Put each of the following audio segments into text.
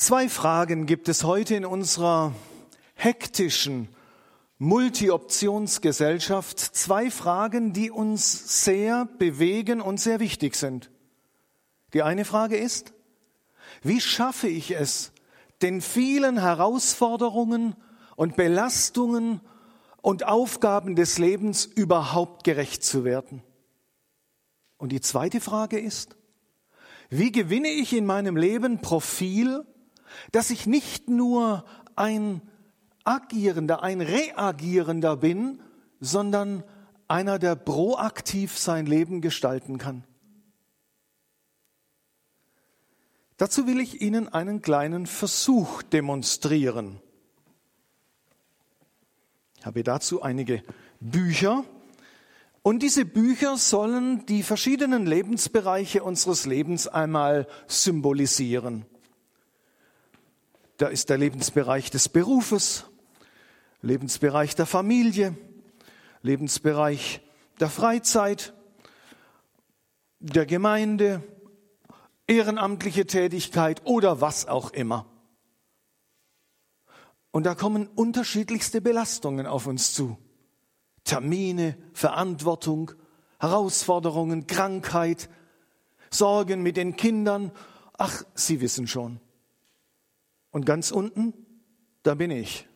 Zwei Fragen gibt es heute in unserer hektischen Multi-Optionsgesellschaft. Zwei Fragen, die uns sehr bewegen und sehr wichtig sind. Die eine Frage ist, wie schaffe ich es, den vielen Herausforderungen und Belastungen und Aufgaben des Lebens überhaupt gerecht zu werden? Und die zweite Frage ist, wie gewinne ich in meinem Leben Profil, dass ich nicht nur ein agierender, ein reagierender bin, sondern einer, der proaktiv sein Leben gestalten kann. Dazu will ich Ihnen einen kleinen Versuch demonstrieren. Ich habe dazu einige Bücher und diese Bücher sollen die verschiedenen Lebensbereiche unseres Lebens einmal symbolisieren. Da ist der Lebensbereich des Berufes, Lebensbereich der Familie, Lebensbereich der Freizeit, der Gemeinde, ehrenamtliche Tätigkeit oder was auch immer. Und da kommen unterschiedlichste Belastungen auf uns zu. Termine, Verantwortung, Herausforderungen, Krankheit, Sorgen mit den Kindern. Ach, Sie wissen schon. Und ganz unten, da bin ich.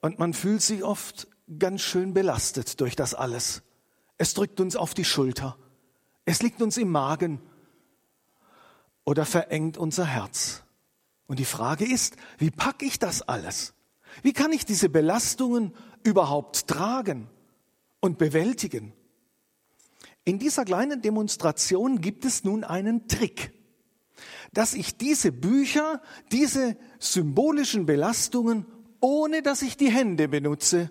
Und man fühlt sich oft ganz schön belastet durch das alles. Es drückt uns auf die Schulter. Es liegt uns im Magen oder verengt unser Herz. Und die Frage ist, wie packe ich das alles? Wie kann ich diese Belastungen überhaupt tragen und bewältigen? In dieser kleinen Demonstration gibt es nun einen Trick, dass ich diese Bücher, diese symbolischen Belastungen, ohne dass ich die Hände benutze,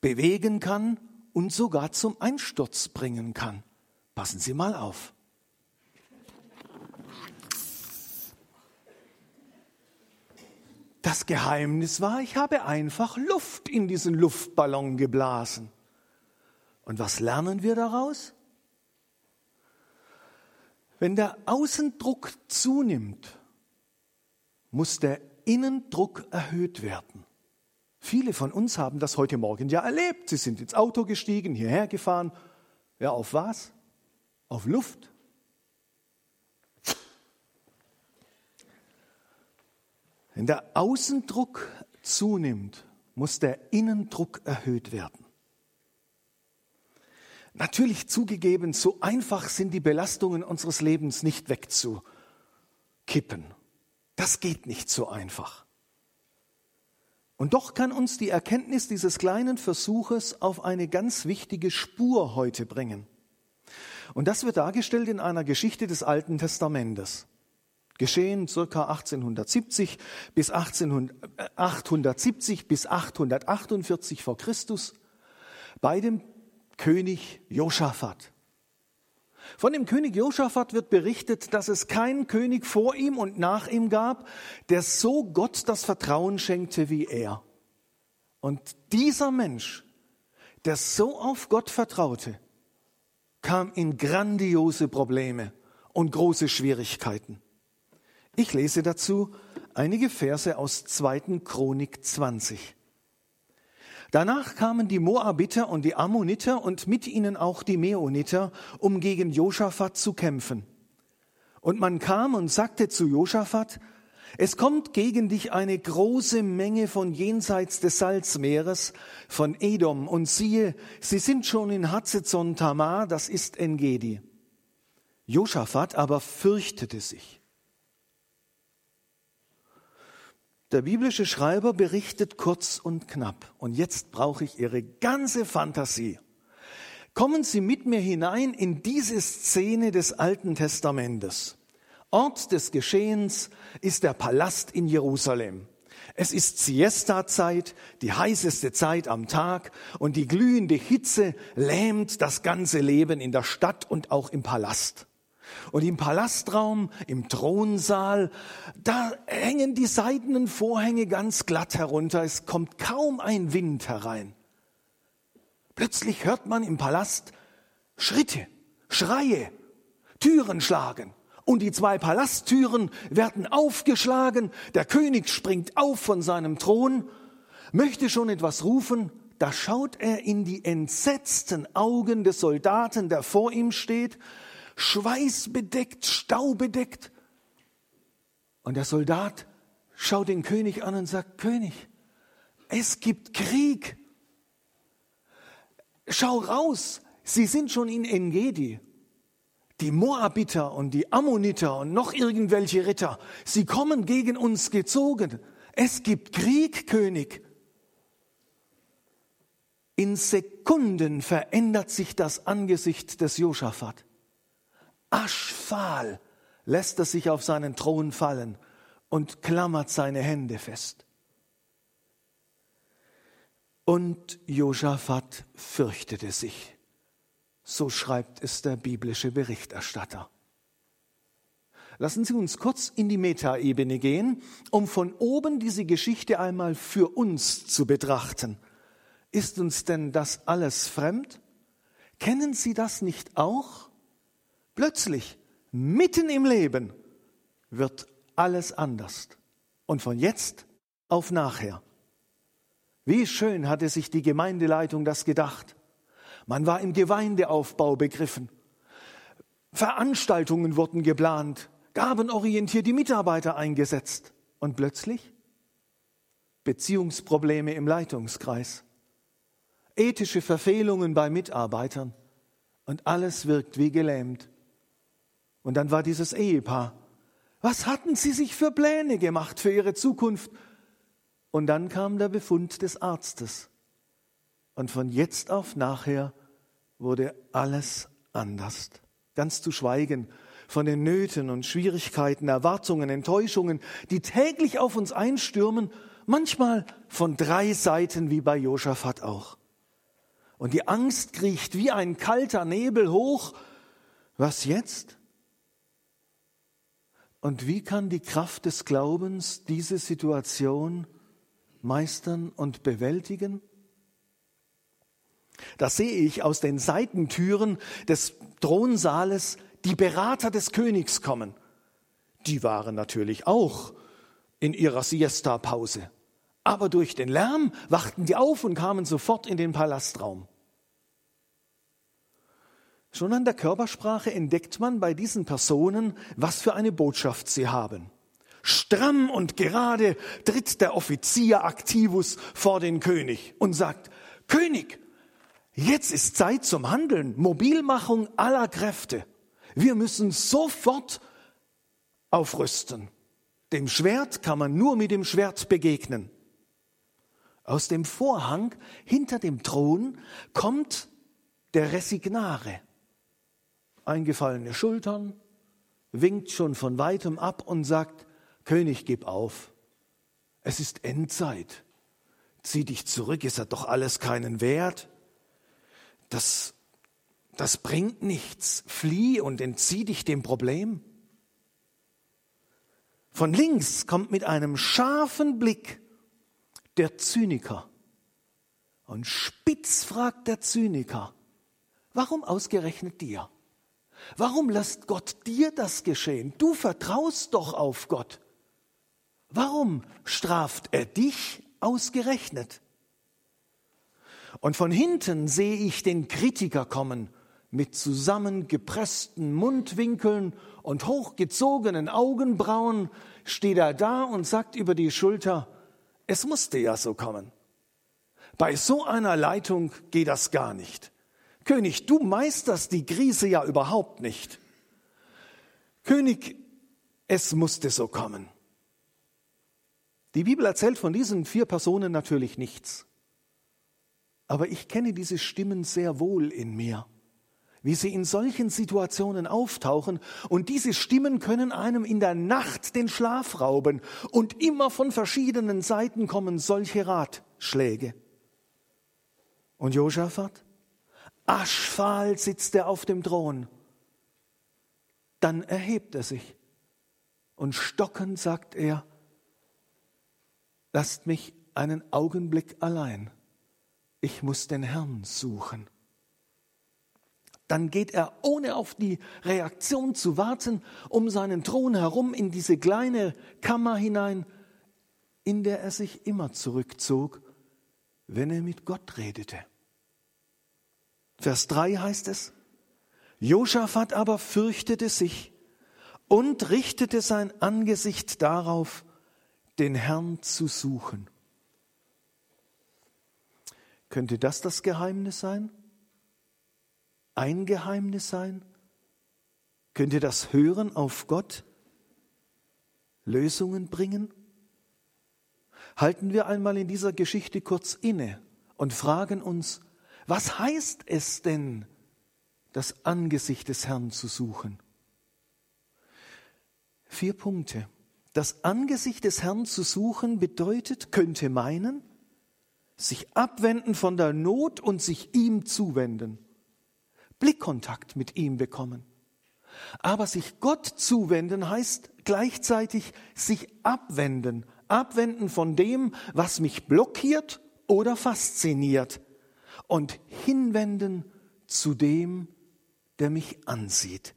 bewegen kann und sogar zum Einsturz bringen kann. Passen Sie mal auf. Das Geheimnis war, ich habe einfach Luft in diesen Luftballon geblasen. Und was lernen wir daraus? Wenn der Außendruck zunimmt, muss der Innendruck erhöht werden. Viele von uns haben das heute Morgen ja erlebt. Sie sind ins Auto gestiegen, hierher gefahren. Ja, auf was? Auf Luft. Wenn der Außendruck zunimmt, muss der Innendruck erhöht werden. Natürlich zugegeben, so einfach sind die Belastungen unseres Lebens nicht wegzukippen. Das geht nicht so einfach. Und doch kann uns die Erkenntnis dieses kleinen Versuches auf eine ganz wichtige Spur heute bringen. Und das wird dargestellt in einer Geschichte des Alten Testamentes. Geschehen circa 1870 bis 1870 bis 848 vor Christus bei dem König Josaphat. Von dem König Josaphat wird berichtet, dass es keinen König vor ihm und nach ihm gab, der so Gott das Vertrauen schenkte wie er. Und dieser Mensch, der so auf Gott vertraute, kam in grandiose Probleme und große Schwierigkeiten. Ich lese dazu einige Verse aus 2. Chronik 20. Danach kamen die Moabiter und die Ammoniter und mit ihnen auch die Meoniter, um gegen Josaphat zu kämpfen. Und man kam und sagte zu Josaphat, es kommt gegen dich eine große Menge von jenseits des Salzmeeres, von Edom, und siehe, sie sind schon in Hatzezon Tamar, das ist Engedi. Josaphat aber fürchtete sich. Der biblische Schreiber berichtet kurz und knapp. Und jetzt brauche ich Ihre ganze Fantasie. Kommen Sie mit mir hinein in diese Szene des Alten Testamentes. Ort des Geschehens ist der Palast in Jerusalem. Es ist Siesta-Zeit, die heißeste Zeit am Tag und die glühende Hitze lähmt das ganze Leben in der Stadt und auch im Palast. Und im Palastraum, im Thronsaal, da hängen die seidenen Vorhänge ganz glatt herunter. Es kommt kaum ein Wind herein. Plötzlich hört man im Palast Schritte, Schreie, Türen schlagen und die zwei Palasttüren werden aufgeschlagen, der König springt auf von seinem Thron, möchte schon etwas rufen, da schaut er in die entsetzten Augen des Soldaten, der vor ihm steht, schweißbedeckt, staubedeckt. Und der Soldat schaut den König an und sagt, König, es gibt Krieg. Schau raus, sie sind schon in Engedi. Die Moabiter und die Ammoniter und noch irgendwelche Ritter, sie kommen gegen uns gezogen. Es gibt Krieg, König. In Sekunden verändert sich das Angesicht des Josaphat. Aschfahl lässt er sich auf seinen Thron fallen und klammert seine Hände fest. Und Josaphat fürchtete sich. So schreibt es der biblische Berichterstatter. Lassen Sie uns kurz in die Metaebene gehen, um von oben diese Geschichte einmal für uns zu betrachten. Ist uns denn das alles fremd? Kennen Sie das nicht auch? Plötzlich, mitten im Leben, wird alles anders. Und von jetzt auf nachher. Wie schön hatte sich die Gemeindeleitung das gedacht. Man war im Gemeindeaufbau begriffen. Veranstaltungen wurden geplant, gabenorientiert die Mitarbeiter eingesetzt. Und plötzlich Beziehungsprobleme im Leitungskreis, ethische Verfehlungen bei Mitarbeitern und alles wirkt wie gelähmt. Und dann war dieses Ehepaar. Was hatten sie sich für Pläne gemacht für ihre Zukunft? Und dann kam der Befund des Arztes. Und von jetzt auf nachher wurde alles anders. Ganz zu schweigen von den Nöten und Schwierigkeiten, Erwartungen, Enttäuschungen, die täglich auf uns einstürmen, manchmal von drei Seiten wie bei Josaphat auch. Und die Angst kriecht wie ein kalter Nebel hoch. Was jetzt? Und wie kann die Kraft des Glaubens diese Situation meistern und bewältigen? Da sehe ich aus den Seitentüren des Thronsaales die Berater des Königs kommen. Die waren natürlich auch in ihrer Siesta-Pause. Aber durch den Lärm wachten die auf und kamen sofort in den Palastraum. Schon an der Körpersprache entdeckt man bei diesen Personen, was für eine Botschaft sie haben. Stramm und gerade tritt der Offizier Activus vor den König und sagt, König, jetzt ist Zeit zum Handeln, Mobilmachung aller Kräfte. Wir müssen sofort aufrüsten. Dem Schwert kann man nur mit dem Schwert begegnen. Aus dem Vorhang hinter dem Thron kommt der Resignare. Eingefallene Schultern, winkt schon von weitem ab und sagt, König, gib auf. Es ist Endzeit. Zieh dich zurück, es hat doch alles keinen Wert. Das, das bringt nichts. Flieh und entzieh dich dem Problem. Von links kommt mit einem scharfen Blick der Zyniker. Und spitz fragt der Zyniker, warum ausgerechnet dir? Warum lässt Gott dir das geschehen? Du vertraust doch auf Gott. Warum straft er dich ausgerechnet? Und von hinten sehe ich den Kritiker kommen mit zusammengepressten Mundwinkeln und hochgezogenen Augenbrauen, steht er da und sagt über die Schulter, es musste ja so kommen. Bei so einer Leitung geht das gar nicht. König, du meisterst die Krise ja überhaupt nicht. König, es musste so kommen. Die Bibel erzählt von diesen vier Personen natürlich nichts. Aber ich kenne diese Stimmen sehr wohl in mir, wie sie in solchen Situationen auftauchen. Und diese Stimmen können einem in der Nacht den Schlaf rauben. Und immer von verschiedenen Seiten kommen solche Ratschläge. Und Josaphat? Aschfahl sitzt er auf dem Thron. Dann erhebt er sich. Und stockend sagt er, Lasst mich einen Augenblick allein. Ich muss den Herrn suchen. Dann geht er, ohne auf die Reaktion zu warten, um seinen Thron herum in diese kleine Kammer hinein, in der er sich immer zurückzog, wenn er mit Gott redete. Vers 3 heißt es, Josaphat aber fürchtete sich und richtete sein Angesicht darauf, den Herrn zu suchen. Könnte das das Geheimnis sein? Ein Geheimnis sein? Könnte das Hören auf Gott Lösungen bringen? Halten wir einmal in dieser Geschichte kurz inne und fragen uns, was heißt es denn, das Angesicht des Herrn zu suchen? Vier Punkte. Das Angesicht des Herrn zu suchen bedeutet, könnte meinen, sich abwenden von der Not und sich ihm zuwenden. Blickkontakt mit ihm bekommen. Aber sich Gott zuwenden heißt gleichzeitig sich abwenden, abwenden von dem, was mich blockiert oder fasziniert und hinwenden zu dem, der mich ansieht,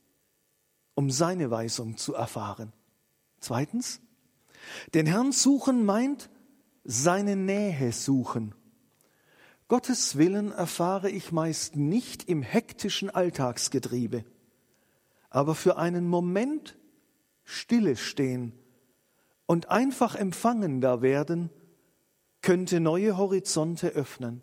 um seine Weisung zu erfahren. Zweitens, den Herrn suchen meint seine Nähe suchen. Gottes Willen erfahre ich meist nicht im hektischen Alltagsgetriebe, aber für einen Moment stille stehen und einfach empfangender werden, könnte neue Horizonte öffnen.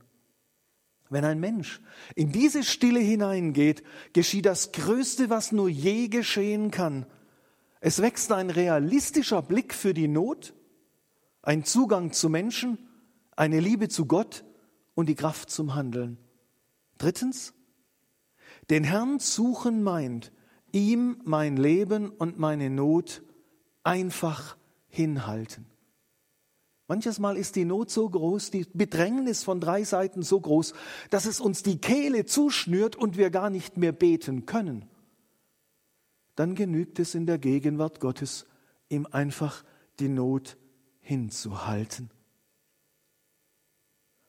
Wenn ein Mensch in diese Stille hineingeht, geschieht das Größte, was nur je geschehen kann. Es wächst ein realistischer Blick für die Not, ein Zugang zu Menschen, eine Liebe zu Gott und die Kraft zum Handeln. Drittens, den Herrn suchen meint, ihm mein Leben und meine Not einfach hinhalten. Manches Mal ist die Not so groß, die Bedrängnis von drei Seiten so groß, dass es uns die Kehle zuschnürt und wir gar nicht mehr beten können. Dann genügt es in der Gegenwart Gottes, ihm einfach die Not hinzuhalten.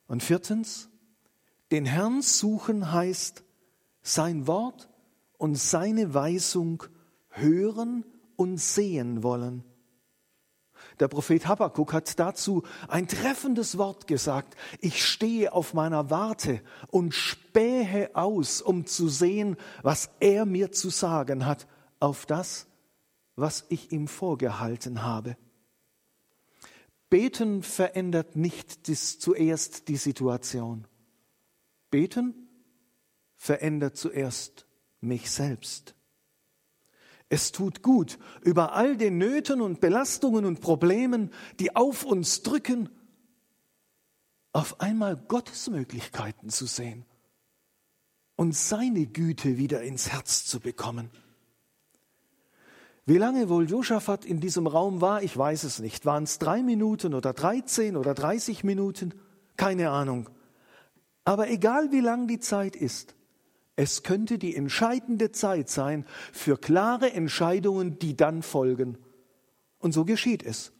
Und viertens, den Herrn suchen heißt sein Wort und seine Weisung hören und sehen wollen. Der Prophet Habakkuk hat dazu ein treffendes Wort gesagt. Ich stehe auf meiner Warte und spähe aus, um zu sehen, was er mir zu sagen hat, auf das, was ich ihm vorgehalten habe. Beten verändert nicht zuerst die Situation. Beten verändert zuerst mich selbst. Es tut gut, über all den Nöten und Belastungen und Problemen, die auf uns drücken, auf einmal Gottes Möglichkeiten zu sehen und seine Güte wieder ins Herz zu bekommen. Wie lange wohl Josaphat in diesem Raum war, ich weiß es nicht. Waren es drei Minuten oder dreizehn oder dreißig Minuten? Keine Ahnung. Aber egal wie lang die Zeit ist, es könnte die entscheidende Zeit sein für klare Entscheidungen, die dann folgen. Und so geschieht es.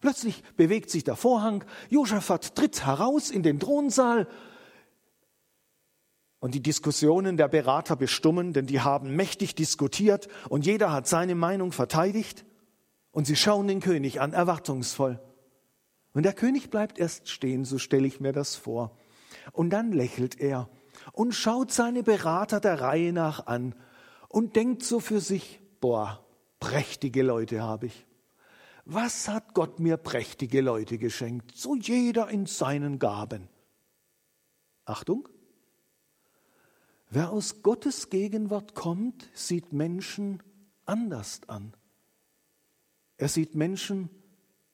Plötzlich bewegt sich der Vorhang, Josaphat tritt heraus in den Thronsaal und die Diskussionen der Berater bestummen, denn die haben mächtig diskutiert und jeder hat seine Meinung verteidigt und sie schauen den König an, erwartungsvoll. Und der König bleibt erst stehen, so stelle ich mir das vor. Und dann lächelt er und schaut seine Berater der Reihe nach an und denkt so für sich, boah, prächtige Leute habe ich. Was hat Gott mir prächtige Leute geschenkt? So jeder in seinen Gaben. Achtung, Wer aus Gottes Gegenwart kommt, sieht Menschen anders an. Er sieht Menschen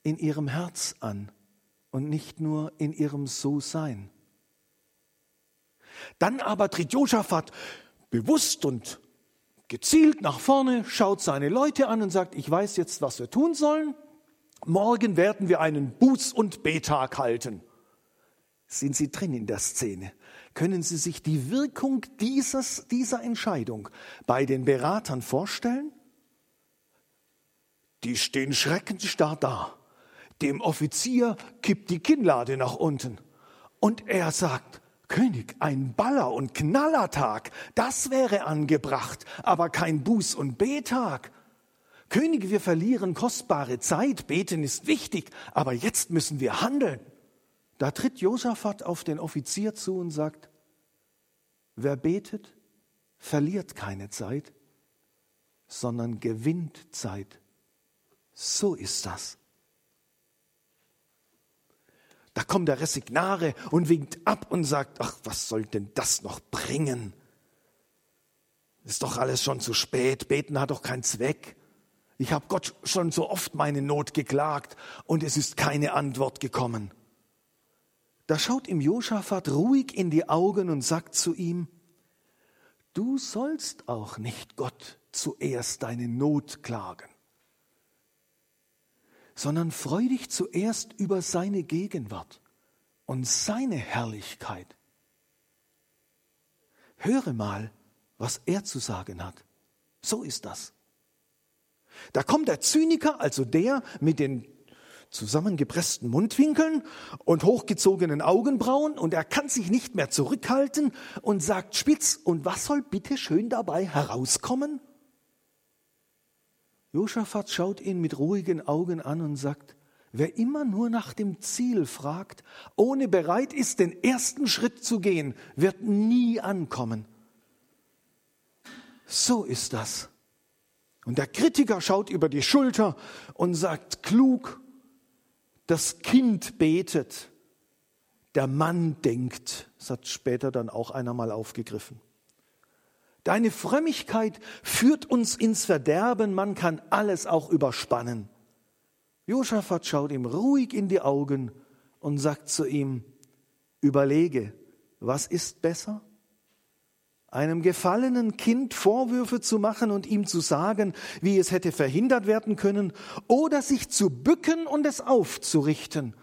in ihrem Herz an und nicht nur in ihrem So-Sein. Dann aber tritt Josaphat bewusst und gezielt nach vorne, schaut seine Leute an und sagt, ich weiß jetzt, was wir tun sollen. Morgen werden wir einen Buß- und Betag halten. Sind Sie drin in der Szene? Können Sie sich die Wirkung dieses, dieser Entscheidung bei den Beratern vorstellen? Die stehen schreckensstarr da. Dem Offizier kippt die Kinnlade nach unten. Und er sagt, König, ein Baller- und Knallertag, das wäre angebracht, aber kein Buß- und Betag. König, wir verlieren kostbare Zeit, beten ist wichtig, aber jetzt müssen wir handeln. Da tritt Josaphat auf den Offizier zu und sagt, wer betet, verliert keine Zeit, sondern gewinnt Zeit. So ist das. Da kommt der Resignare und winkt ab und sagt, ach, was soll denn das noch bringen? Ist doch alles schon zu spät, beten hat doch keinen Zweck. Ich habe Gott schon so oft meine Not geklagt und es ist keine Antwort gekommen. Da schaut ihm Josaphat ruhig in die Augen und sagt zu ihm, du sollst auch nicht Gott zuerst deine Not klagen, sondern freu dich zuerst über seine Gegenwart und seine Herrlichkeit. Höre mal, was er zu sagen hat. So ist das. Da kommt der Zyniker, also der mit den zusammengepressten Mundwinkeln und hochgezogenen Augenbrauen und er kann sich nicht mehr zurückhalten und sagt spitz, und was soll bitte schön dabei herauskommen? Josaphat schaut ihn mit ruhigen Augen an und sagt, wer immer nur nach dem Ziel fragt, ohne bereit ist, den ersten Schritt zu gehen, wird nie ankommen. So ist das. Und der Kritiker schaut über die Schulter und sagt klug, das Kind betet, der Mann denkt. Das hat später dann auch einer mal aufgegriffen. Deine Frömmigkeit führt uns ins Verderben, man kann alles auch überspannen. Josaphat schaut ihm ruhig in die Augen und sagt zu ihm, überlege, was ist besser? einem gefallenen Kind Vorwürfe zu machen und ihm zu sagen, wie es hätte verhindert werden können, oder sich zu bücken und es aufzurichten.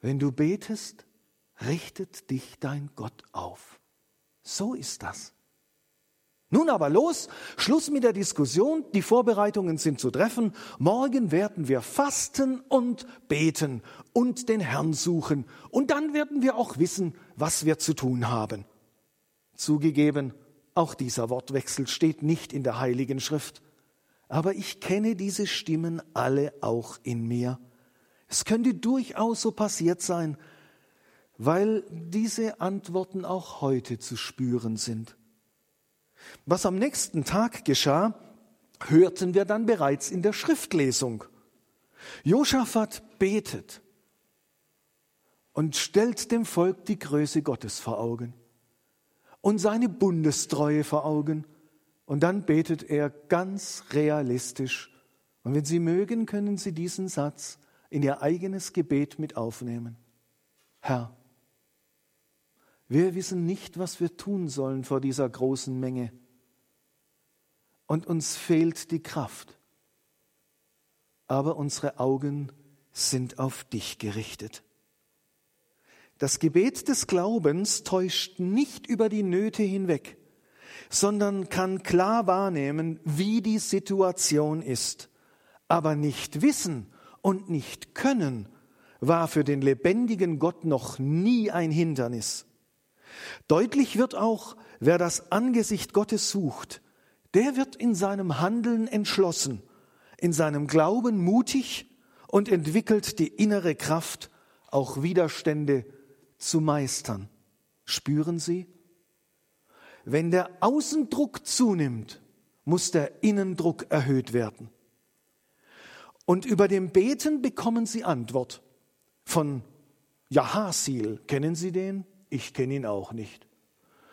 Wenn du betest, richtet dich dein Gott auf. So ist das. Nun aber los, Schluss mit der Diskussion, die Vorbereitungen sind zu treffen. Morgen werden wir fasten und beten und den Herrn suchen. Und dann werden wir auch wissen, was wir zu tun haben. Zugegeben, auch dieser Wortwechsel steht nicht in der Heiligen Schrift. Aber ich kenne diese Stimmen alle auch in mir. Es könnte durchaus so passiert sein, weil diese Antworten auch heute zu spüren sind. Was am nächsten Tag geschah, hörten wir dann bereits in der Schriftlesung. Josaphat betet und stellt dem Volk die Größe Gottes vor Augen und seine Bundestreue vor Augen. Und dann betet er ganz realistisch. Und wenn Sie mögen, können Sie diesen Satz in Ihr eigenes Gebet mit aufnehmen. Herr, wir wissen nicht, was wir tun sollen vor dieser großen Menge. Und uns fehlt die Kraft. Aber unsere Augen sind auf dich gerichtet. Das Gebet des Glaubens täuscht nicht über die Nöte hinweg, sondern kann klar wahrnehmen, wie die Situation ist. Aber nicht wissen und nicht können war für den lebendigen Gott noch nie ein Hindernis. Deutlich wird auch, wer das Angesicht Gottes sucht, der wird in seinem Handeln entschlossen, in seinem Glauben mutig und entwickelt die innere Kraft, auch Widerstände zu meistern. Spüren Sie? Wenn der Außendruck zunimmt, muss der Innendruck erhöht werden. Und über dem Beten bekommen Sie Antwort von Jahasil. Kennen Sie den? Ich kenne ihn auch nicht.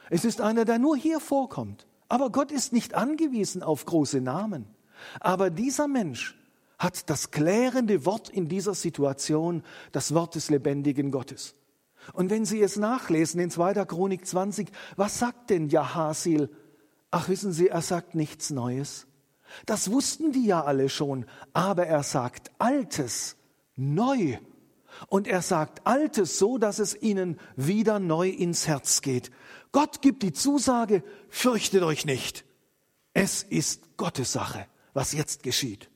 Es ist einer, der nur hier vorkommt. Aber Gott ist nicht angewiesen auf große Namen. Aber dieser Mensch hat das klärende Wort in dieser Situation, das Wort des lebendigen Gottes. Und wenn Sie es nachlesen in 2. Chronik 20, was sagt denn Jahasil? Ach, wissen Sie, er sagt nichts Neues. Das wussten die ja alle schon, aber er sagt Altes neu. Und er sagt Altes so, dass es ihnen wieder neu ins Herz geht. Gott gibt die Zusage, fürchtet euch nicht. Es ist Gottes Sache, was jetzt geschieht.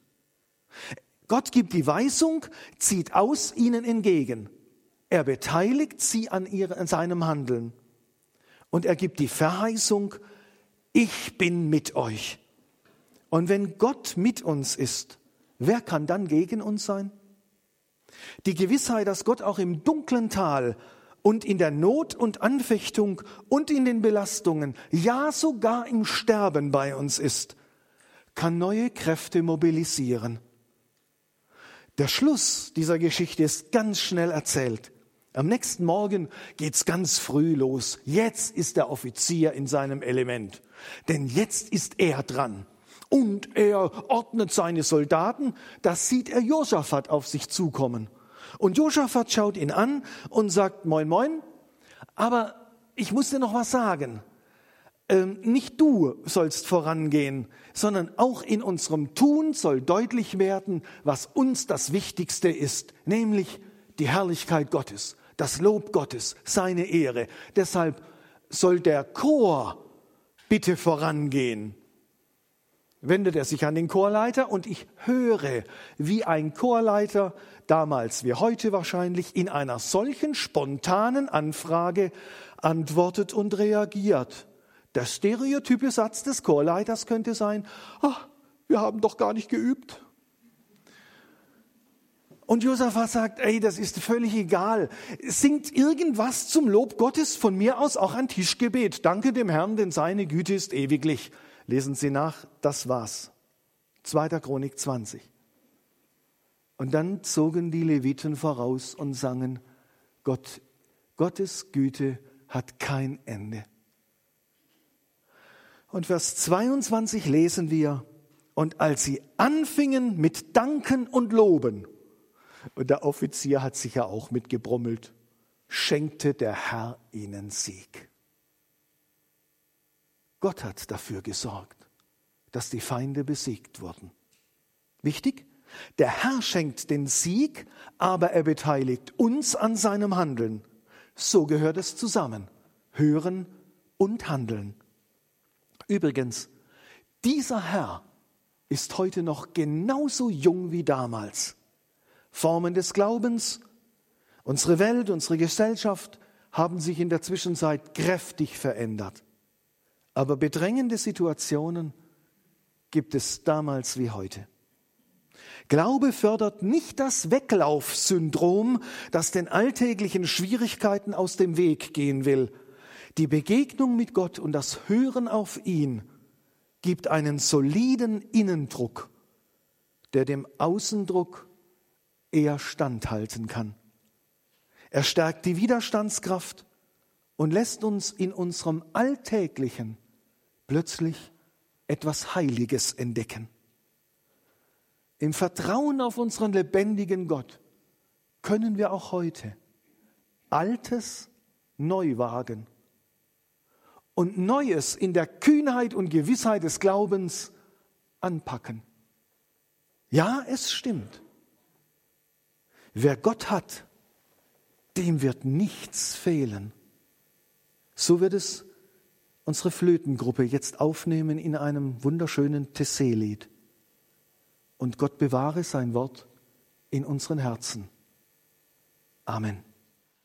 Gott gibt die Weisung, zieht aus ihnen entgegen. er beteiligt sie an, seinem Handeln und er gibt die Verheißung, ich bin mit euch. Und wenn Gott mit uns ist, wer kann dann gegen uns sein? Die Gewissheit, dass Gott auch im dunklen Tal und in der Not und Anfechtung und in den Belastungen, ja sogar im Sterben bei uns ist, kann neue Kräfte mobilisieren. Der Schluss dieser Geschichte ist ganz schnell erzählt. Am nächsten Morgen geht's ganz früh los. Jetzt ist der Offizier in seinem Element. Denn jetzt ist er dran. Und er ordnet seine Soldaten. Das sieht er Josaphat auf sich zukommen. Und Josaphat schaut ihn an und sagt, moin, moin. Aber ich muss dir noch was sagen. Ähm, nicht du sollst vorangehen, sondern auch in unserem Tun soll deutlich werden, was uns das Wichtigste ist, nämlich die Herrlichkeit Gottes, das Lob Gottes, seine Ehre. Deshalb soll der Chor bitte vorangehen. Wendet er sich an den Chorleiter und ich höre, wie ein Chorleiter damals wie heute wahrscheinlich in einer solchen spontanen Anfrage antwortet und reagiert. Der stereotype Satz des Chorleiters könnte sein, ach, wir haben doch gar nicht geübt. Und Josaphat sagt, ey, das ist völlig egal. Singt irgendwas zum Lob Gottes, von mir aus auch ein Tischgebet. Danke dem Herrn, denn seine Güte ist ewiglich. Lesen Sie nach, das war's. 2. Chronik 20. Und dann zogen die Leviten voraus und sangen, Gott, Gottes Güte hat kein Ende. Und Vers 22 lesen wir, und als sie anfingen mit Danken und Loben, und der Offizier hat sich ja auch mitgebrummelt, schenkte der Herr ihnen Sieg. Gott hat dafür gesorgt, dass die Feinde besiegt wurden. Wichtig? Der Herr schenkt den Sieg, aber er beteiligt uns an seinem Handeln. So gehört es zusammen. Hören und handeln. Übrigens, dieser Herr ist heute noch genauso jung wie damals. Formen des Glaubens, unsere Welt, unsere Gesellschaft haben sich in der Zwischenzeit kräftig verändert. Aber bedrängende Situationen gibt es damals wie heute. Glaube fördert nicht das Weglaufsyndrom, das den alltäglichen Schwierigkeiten aus dem Weg gehen will. Die Begegnung mit Gott und das Hören auf ihn gibt einen soliden Innendruck, der dem Außendruck eher standhalten kann. Er stärkt die Widerstandskraft und lässt uns in unserem Alltäglichen plötzlich etwas Heiliges entdecken. Im Vertrauen auf unseren lebendigen Gott können wir auch heute Altes neu wagen und Neues in der Kühnheit und Gewissheit des Glaubens anpacken. Ja, es stimmt. Wer Gott hat, dem wird nichts fehlen. So wird es unsere Flötengruppe jetzt aufnehmen in einem wunderschönen Tessé-Lied und Gott bewahre sein Wort in unseren Herzen. Amen.